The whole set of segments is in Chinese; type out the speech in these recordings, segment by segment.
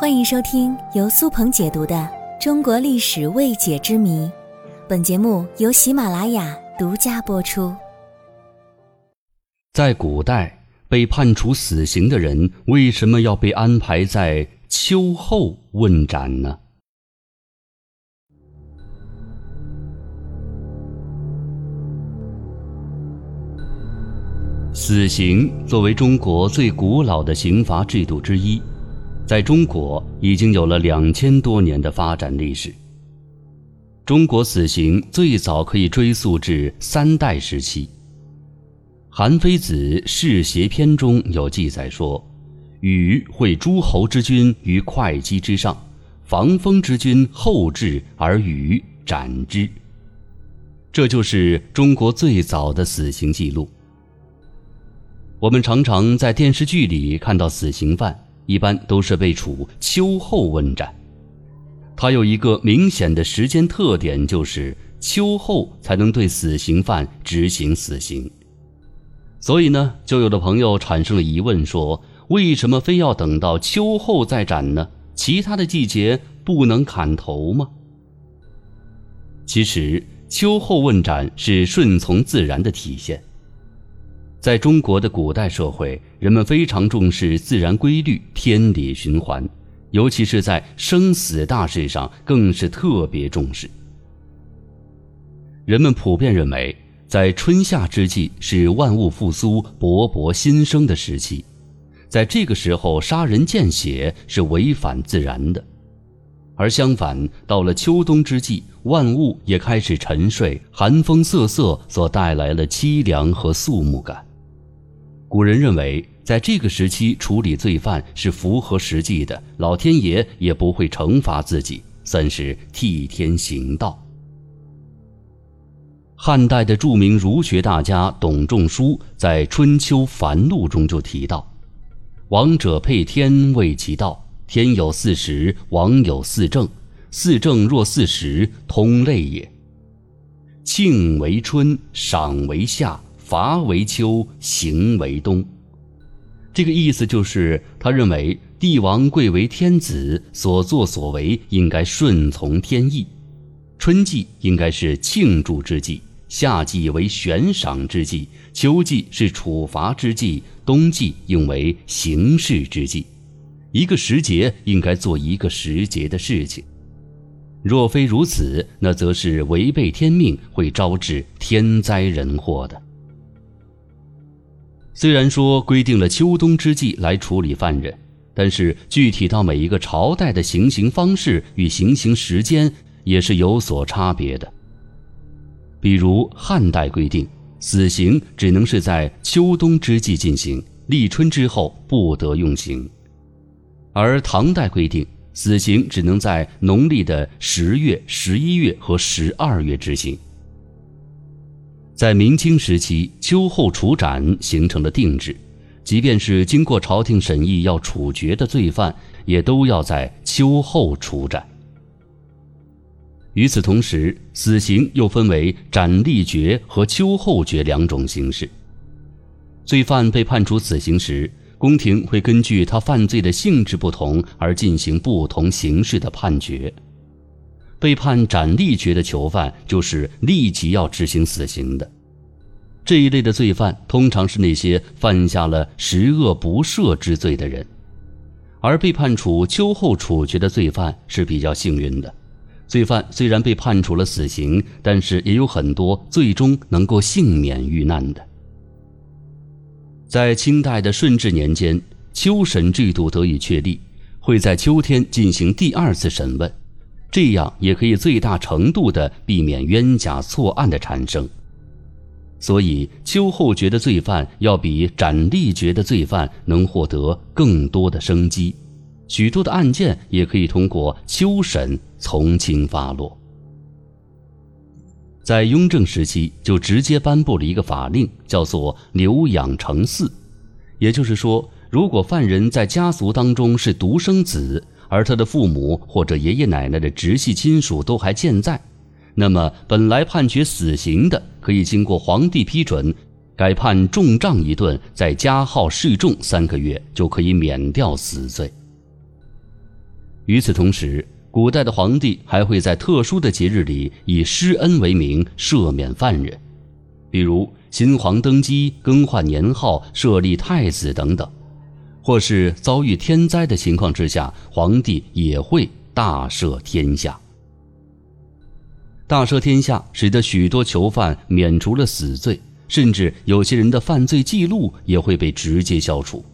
欢迎收听由苏鹏解读的《中国历史未解之谜》，本节目由喜马拉雅独家播出。在古代，被判处死刑的人为什么要被安排在秋后问斩呢？死刑作为中国最古老的刑罚制度之一。在中国已经有了两千多年的发展历史。中国死刑最早可以追溯至三代时期。《韩非子·世邪篇》中有记载说：“禹会诸侯之君于会稽之上，防风之君后至而禹斩之。”这就是中国最早的死刑记录。我们常常在电视剧里看到死刑犯。一般都是被处秋后问斩，它有一个明显的时间特点，就是秋后才能对死刑犯执行死刑。所以呢，就有的朋友产生了疑问，说为什么非要等到秋后再斩呢？其他的季节不能砍头吗？其实，秋后问斩是顺从自然的体现。在中国的古代社会，人们非常重视自然规律、天理循环，尤其是在生死大事上，更是特别重视。人们普遍认为，在春夏之际是万物复苏、勃勃新生的时期，在这个时候杀人见血是违反自然的；而相反，到了秋冬之际，万物也开始沉睡，寒风瑟瑟所带来了凄凉和肃穆感。古人认为，在这个时期处理罪犯是符合实际的，老天爷也不会惩罚自己，算是替天行道。汉代的著名儒学大家董仲舒在《春秋繁露》中就提到：“王者配天为其道，天有四时，王有四正，四正若四时，通类也。庆为春，赏为夏。”伐为秋，刑为冬。这个意思就是，他认为帝王贵为天子，所作所为应该顺从天意。春季应该是庆祝之季，夏季为悬赏之季，秋季是处罚之季，冬季应为刑事之季。一个时节应该做一个时节的事情。若非如此，那则是违背天命，会招致天灾人祸的。虽然说规定了秋冬之际来处理犯人，但是具体到每一个朝代的行刑方式与行刑时间也是有所差别的。比如汉代规定，死刑只能是在秋冬之际进行，立春之后不得用刑；而唐代规定，死刑只能在农历的十月、十一月和十二月执行。在明清时期，秋后处斩形成了定制，即便是经过朝廷审议要处决的罪犯，也都要在秋后处斩。与此同时，死刑又分为斩立决和秋后决两种形式。罪犯被判处死刑时，宫廷会根据他犯罪的性质不同而进行不同形式的判决。被判斩立决的囚犯就是立即要执行死刑的，这一类的罪犯通常是那些犯下了十恶不赦之罪的人，而被判处秋后处决的罪犯是比较幸运的，罪犯虽然被判处了死刑，但是也有很多最终能够幸免遇难的。在清代的顺治年间，秋审制度得以确立，会在秋天进行第二次审问。这样也可以最大程度地避免冤假错案的产生，所以秋后决的罪犯要比斩立决的罪犯能获得更多的生机，许多的案件也可以通过秋审从轻发落。在雍正时期就直接颁布了一个法令，叫做“留养成嗣”，也就是说，如果犯人在家族当中是独生子。而他的父母或者爷爷奶奶的直系亲属都还健在，那么本来判决死刑的，可以经过皇帝批准，改判重杖一顿，再加号示众三个月，就可以免掉死罪。与此同时，古代的皇帝还会在特殊的节日里以施恩为名赦免犯人，比如新皇登基、更换年号、设立太子等等；或是遭遇天灾的情况之下，皇帝也会大赦天下。大赦天下，使得许多囚犯免除了死罪，甚至有些人的犯罪记录也会被直接消除。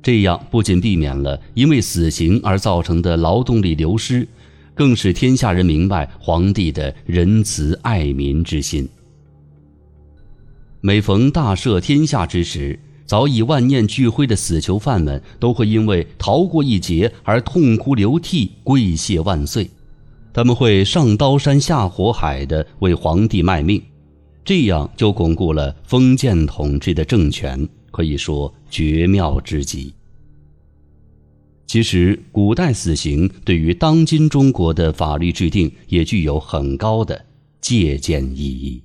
这样不仅避免了因为死刑而造成的劳动力流失，更使天下人明白皇帝的仁慈爱民之心。每逢大赦天下之时，早已万念俱灰的死囚犯们都会因为逃过一劫而痛哭流涕、跪谢万岁。他们会上刀山下火海的为皇帝卖命，这样就巩固了封建统治的政权，可以说绝妙之极。其实，古代死刑对于当今中国的法律制定也具有很高的借鉴意义。